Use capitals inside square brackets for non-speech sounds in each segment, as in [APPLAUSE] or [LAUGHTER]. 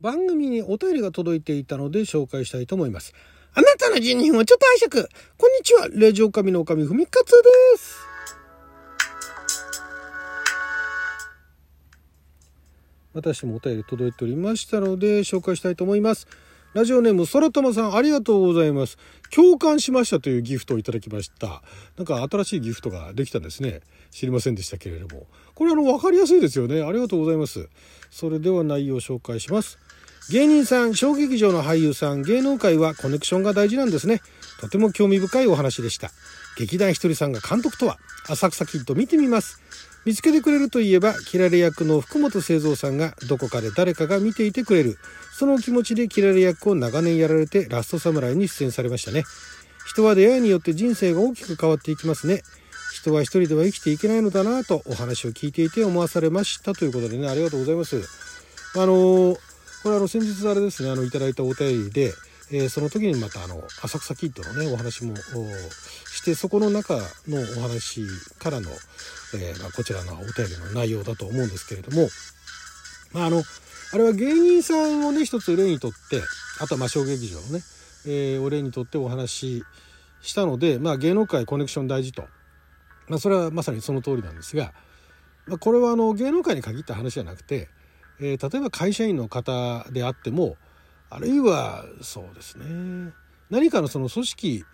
番組にお便りが届いていたので紹介したいと思います。あなたの12分をちょっと拝借。こんにちは。ラジオ神の神ふみかつです。私もお便り届いておりましたので紹介したいと思います。ラジオネーム、空玉さん、ありがとうございます。共感しましたというギフトをいただきました。なんか新しいギフトができたんですね。知りませんでしたけれども。これあの、わかりやすいですよね。ありがとうございます。それでは内容を紹介します。芸人さん、小劇場の俳優さん、芸能界はコネクションが大事なんですね。とても興味深いお話でした。劇団ひとりさんが監督とは、浅草キッド見てみます。見つけてくれるといえばキラレ役の福本清三さんがどこかで誰かが見ていてくれるその気持ちでキラレ役を長年やられてラストサムライに出演されましたね人は出会いによって人生が大きく変わっていきますね人は一人では生きていけないのだなとお話を聞いていて思わされましたということでねありがとうございますあのこれあの先日あれですねあのいただいたお便りでえー、その時にまたあの浅草キッドのねお話もしてそこの中のお話からの、えー、まあ、こちらのお便りの内容だと思うんですけれども、まあ、あのあれは芸人さんをね一つ例にとってあとはまあ小劇場のね、えー、お例にとってお話ししたので、まあ、芸能界コネクション大事と、まあ、それはまさにその通りなんですが、まあ、これはあの芸能界に限った話じゃなくて、えー、例えば会社員の方であってもあるいはそうですね。何かのその組織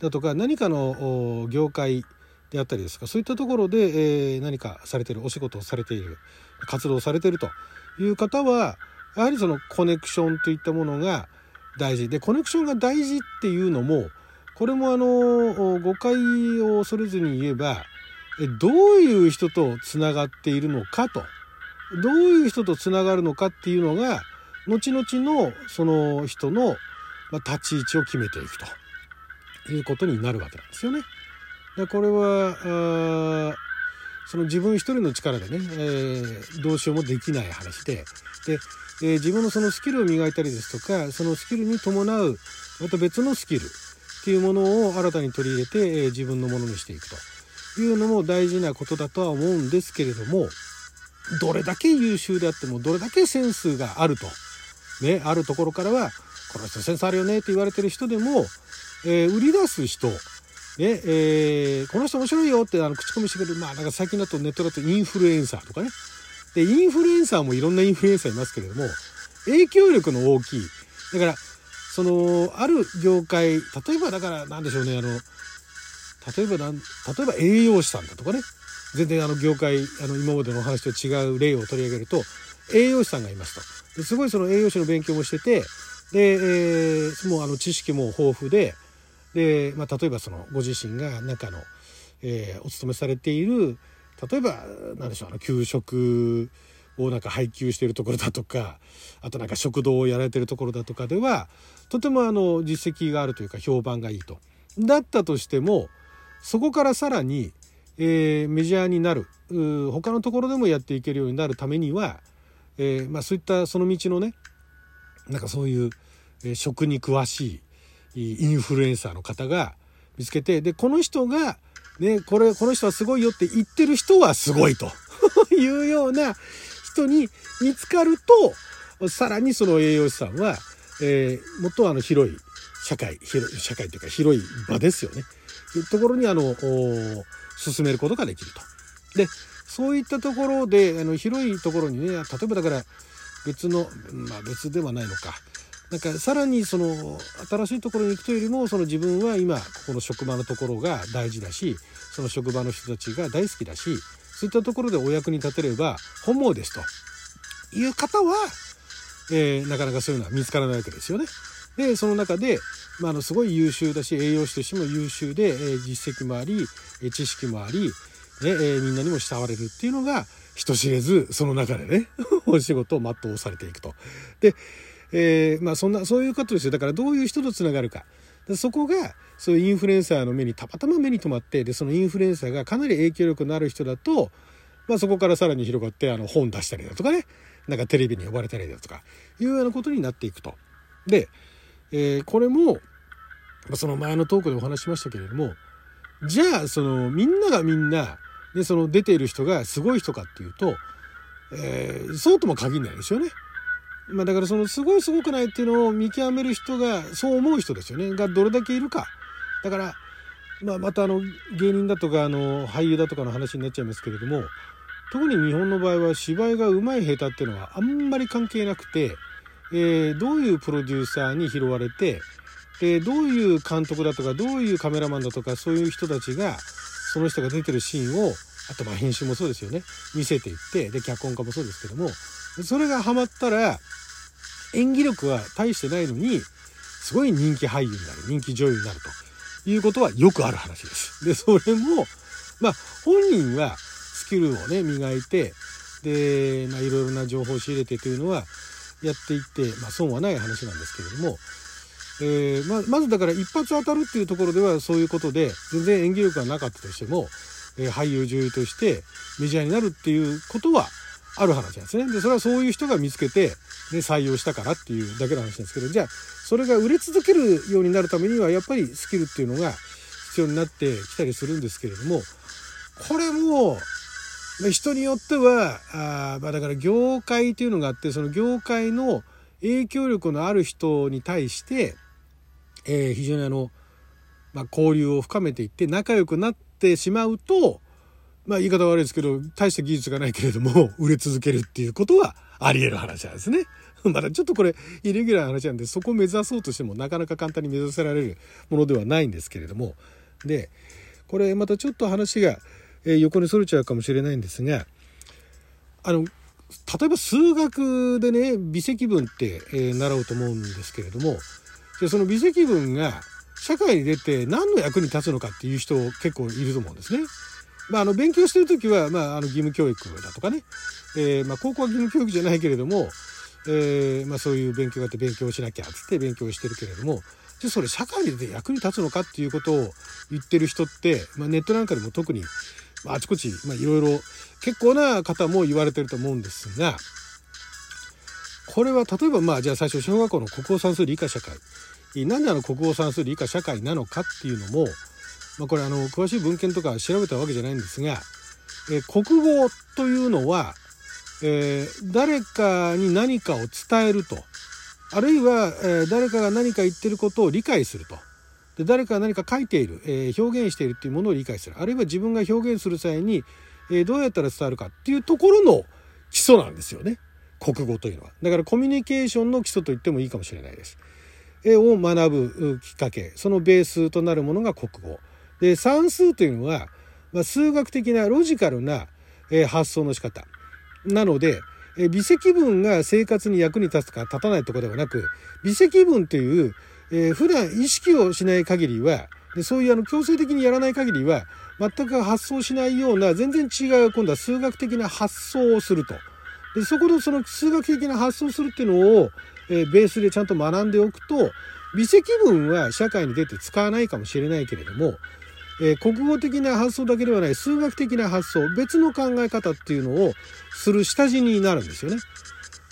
だとか何かの業界であったりですかそういったところで、えー、何かされてるお仕事をされている活動をされているという方はやはりそのコネクションといったものが大事。でコネクションが大事っていうのもこれもあの誤解を恐れずに言えばどういう人とつながっているのかと。どういう人とつながるのかっていうのが後々のその人の立ち位置を決めていくと。いうことになるわけなんですよね。でこれはその自分一人の力でね、えー、どうしようもできない話で。で、えー、自分のそのスキルを磨いたりですとかそのスキルに伴うまた別のスキルっていうものを新たに取り入れて、えー、自分のものにしていくと。いうのも大事なことだとは思うんですけれどもどれだけ優秀であってもどれだけセンスがあるとね、あるところからは、この人センスあるよねって言われてる人でも、え、売り出す人、ね、え、この人面白いよってあの口コミしてくれる、まあなんか最近だとネットだとインフルエンサーとかね。で、インフルエンサーもいろんなインフルエンサーいますけれども、影響力の大きい。だから、その、ある業界、例えばだからなんでしょうね、あの、例えば、例えば栄養士さんだとかね、全然あの業界、あの今までのお話と違う例を取り上げると、栄養士さんがいますと。ですごいその栄養士の勉強もしててで、えー、もうあの知識も豊富でで、まあ、例えばそのご自身が中の、えー、お勤めされている例えば何でしょうあの給食をなんか配給しているところだとかあとなんか食堂をやられてるところだとかではとてもあの実績があるというか評判がいいと。だったとしてもそこからさらに、えー、メジャーになる。他のところでもやっていけるようになるためにはえー、まあ、そういったその道のねなんかそういう、えー、食に詳しいインフルエンサーの方が見つけてでこの人が、ね、これこの人はすごいよって言ってる人はすごいと [LAUGHS] いうような人に見つかるとさらにその栄養士さんは、えー、もっとあの広い社会広い社会というか広い場ですよね。ところにあの進めることができると。でそういったところであの広いところにね例えばだから別のまあ別ではないのかなんかさらにその新しいところに行くというよりもその自分は今ここの職場のところが大事だしその職場の人たちが大好きだしそういったところでお役に立てれば本望ですという方は、えー、なかなかそういうのは見つからないわけですよね。でその中で、まあ、のすごい優秀だし栄養士としても優秀で、えー、実績もあり知識もありね、えー、みんなにも慕われるっていうのが人知れずその中でね [LAUGHS] お仕事を全うされていくと。で、えー、まあそんなそういうことですよだからどういう人とつながるか。そこがそういうインフルエンサーの目にたまたま目に留まってでそのインフルエンサーがかなり影響力のある人だと、まあ、そこからさらに広がってあの本出したりだとかねなんかテレビに呼ばれたりだとかいうようなことになっていくと。で、えー、これもその前のトークでお話しましたけれどもじゃあそのみんながみんなでその出ている人がすごい人かっていうと、えー、そうとも限らないですよね。まあだからそのすごいすごくないっていうのを見極める人がそう思う人ですよねがどれだけいるかだから、まあ、またあの芸人だとかあの俳優だとかの話になっちゃいますけれども特に日本の場合は芝居がうまい下手っていうのはあんまり関係なくて、えー、どういうプロデューサーに拾われて、えー、どういう監督だとかどういうカメラマンだとかそういう人たちがその人が出てるシーンをあとまあ編集もそうですよね見せていってで脚本家もそうですけどもそれがハマったら演技力は大してないのにすごい人気俳優になる人気女優になるということはよくある話です。でそれもまあ本人はスキルをね磨いてで、まあ、いろいろな情報を仕入れてというのはやっていって、まあ、損はない話なんですけれども、えー、ままずだから一発当たるっていうところではそういうことで全然演技力がなかったとしても、えー、俳優女優としてメジャーになるっていうことはある話なんですね。でそれはそういう人が見つけて、ね、採用したからっていうだけの話なんですけどじゃあそれが売れ続けるようになるためにはやっぱりスキルっていうのが必要になってきたりするんですけれどもこれも人によってはあ、まあ、だから業界っていうのがあってその業界の影響力のある人に対して、えー、非常にあの、まあ、交流を深めていって仲良くなってしまうとまあ言い方悪いですけど大した技術がないけれども [LAUGHS] 売れ続けるっていうことはあり得る話なんですね。[LAUGHS] まだちょっとこれイレギュラーな話なんでそこを目指そうとしてもなかなか簡単に目指せられるものではないんですけれどもでこれまたちょっと話がえ横にそれちゃうかもしれないんですがあの例えば数学でね微積分って、え習うと思うんですけれどもでその微積分が社会に出て何の役に立つのかっていう人結構いると思うんですね。まあ、あの勉強してる時は、まあ、あの義務教育だとかね、えー、まあ、高校は義務教育じゃないけれども、えー、まあ、そういう勉強があって勉強しなきゃっつって勉強してるけれどもじゃそれ社会で役に立つのかっていうことを言ってる人って、まあ、ネットなんかでも特にあちこち、まあ、いろいろ結構な方も言われてると思うんですがこれは例えばまあじゃあ最初小学校の国語算数理科社会。なんであの国語算数理科社会なのかっていうのも、まあ、これあの詳しい文献とか調べたわけじゃないんですが、え国語というのは、えー、誰かに何かを伝えるとあるいは、えー、誰かが何か言ってることを理解すると。で誰かが何か書いている、えー、表現しているっていうものを理解する。あるいは自分が表現する際に、えー、どうやったら伝わるかっていうところの基礎なんですよね。国語というのは。だからコミュニケーションの基礎と言ってもいいかもしれないです。え、を学ぶきっかけ。そのベースとなるものが国語。で算数というのは、まあ、数学的なロジカルな、えー、発想の仕方。なので、え、微積分が生活に役に立つか立たないとこではなく微積分というえー、普段意識をしない限りはでそういうあの強制的にやらない限りは全く発想しないような全然違う今度は数学的な発想をするとでそこのその数学的な発想をするっていうのを、えー、ベースでちゃんと学んでおくと微積分は社会に出て使わないかもしれないけれども、えー、国語的な発想だけではない数学的な発想別の考え方っていうのをする下地になるんですよね。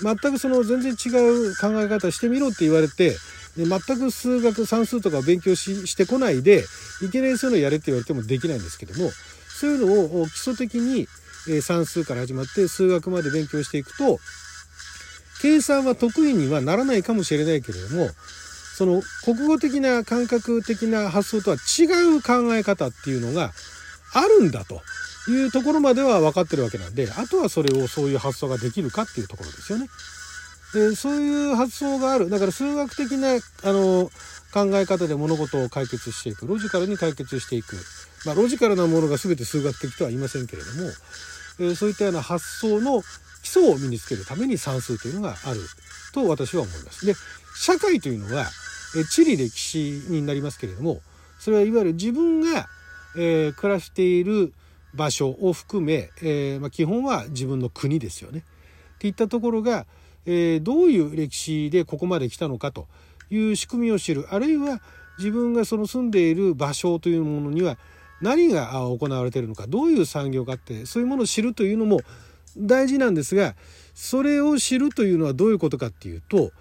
全くその全然違う考え方してみろって言われてで全く数学算数とかを勉強ししてこないでいきなりそういうのやれって言われてもできないんですけどもそういうのを基礎的に算数から始まって数学まで勉強していくと計算は得意にはならないかもしれないけれどもその国語的な感覚的な発想とは違う考え方っていうのがあるんだというところまでは分かってるわけなんであとはそれをそういう発想ができるかっていうところですよね。でそういう発想があるだから数学的なあの考え方で物事を解決していくロジカルに解決していく、まあ、ロジカルなものが全て数学的とは言いませんけれども、えー、そういったような発想の基礎を身につけるために算数というのがあると私は思います。で社会というのは、え地理歴史になりますけれどもそれはいわゆる自分が、えー、暮らしている場所を含め、えー、まあ、基本は自分の国ですよね。っていったところがえー、どういう歴史でここまで来たのかという仕組みを知るあるいは自分がその住んでいる場所というものには何が行われているのかどういう産業があってそういうものを知るというのも大事なんですがそれを知るというのはどういうことかっていうと、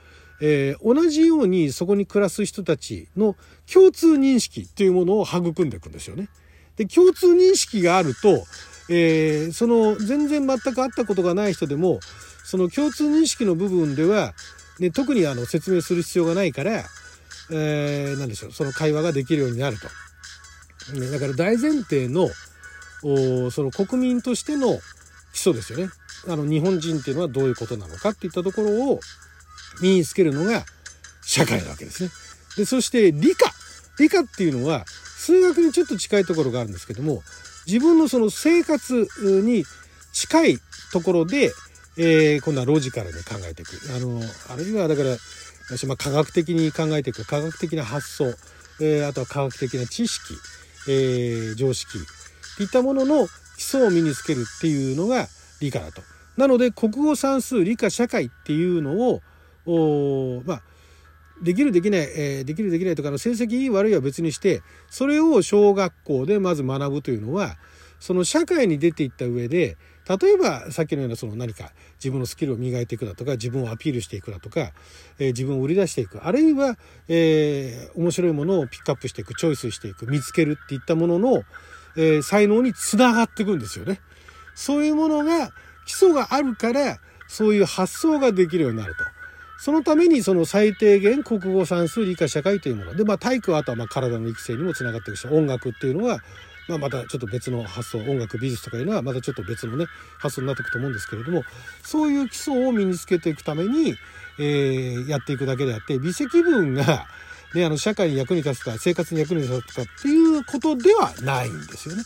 えー、同じようにそこに暮らす人たちの共通認識というものを育んでいくんですよね。で共通認識があると、えー、その全然全く会ったことがない人でもその共通認識の部分では、ね、特にあの説明する必要がないから、えー、何でしょう、その会話ができるようになると。ね、だから大前提の、おその国民としての基礎ですよね。あの日本人っていうのはどういうことなのかっていったところを身につけるのが社会なわけですね。で、そして理科。理科っていうのは数学にちょっと近いところがあるんですけども、自分のその生活に近いところで、えー、今度はロジカルに考えていく。あの、あるいはだから、私、まあ、科学的に考えていく、科学的な発想、えー、あとは科学的な知識、えー、常識、いったものの基礎を身につけるっていうのが理科だと。なので、国語算数、理科、社会っていうのを、おまあ、できるできない、えー、できるできないとかの成績いい悪いは別にしてそれを小学校でまず学ぶというのはその社会に出ていった上で例えばさっきのようなその何か自分のスキルを磨いていくだとか自分をアピールしていくだとか、えー、自分を売り出していくあるいは、えー、面白いものをピックアップしていくチョイスしていく見つけるっていったものの、えー、才能につながっていくんですよね。そういうものが基礎があるからそういう発想ができるようになると。そのためにその最低限国語算数理科社会というもので、まあ、体育はあとはまあ体の育成にもつながっていくし音楽っていうのはまあ、またちょっと別の発想音楽美術とかいうのはまたちょっと別のね発想になっていくと思うんですけれどもそういう基礎を身につけていくために、えー、やっていくだけであって微積分が、ね、あの社会に役に立つか生活に役に立つかっていうことではないんですよね。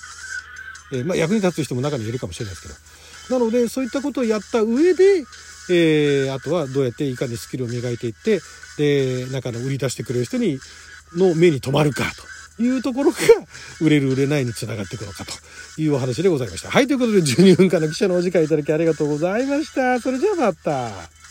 えー、まあ、役に立つ人も中にいるかもしれないですけどなのでそういったことをやった上で、えー、あとはどうやっていかにスキルを磨いていってで中の売り出してくれる人にの目に留まるかと。いうところが、売れる売れないにつながっていくのかというお話でございました。はい、ということで12分間の記者のお時間いただきありがとうございました。それじゃあまた。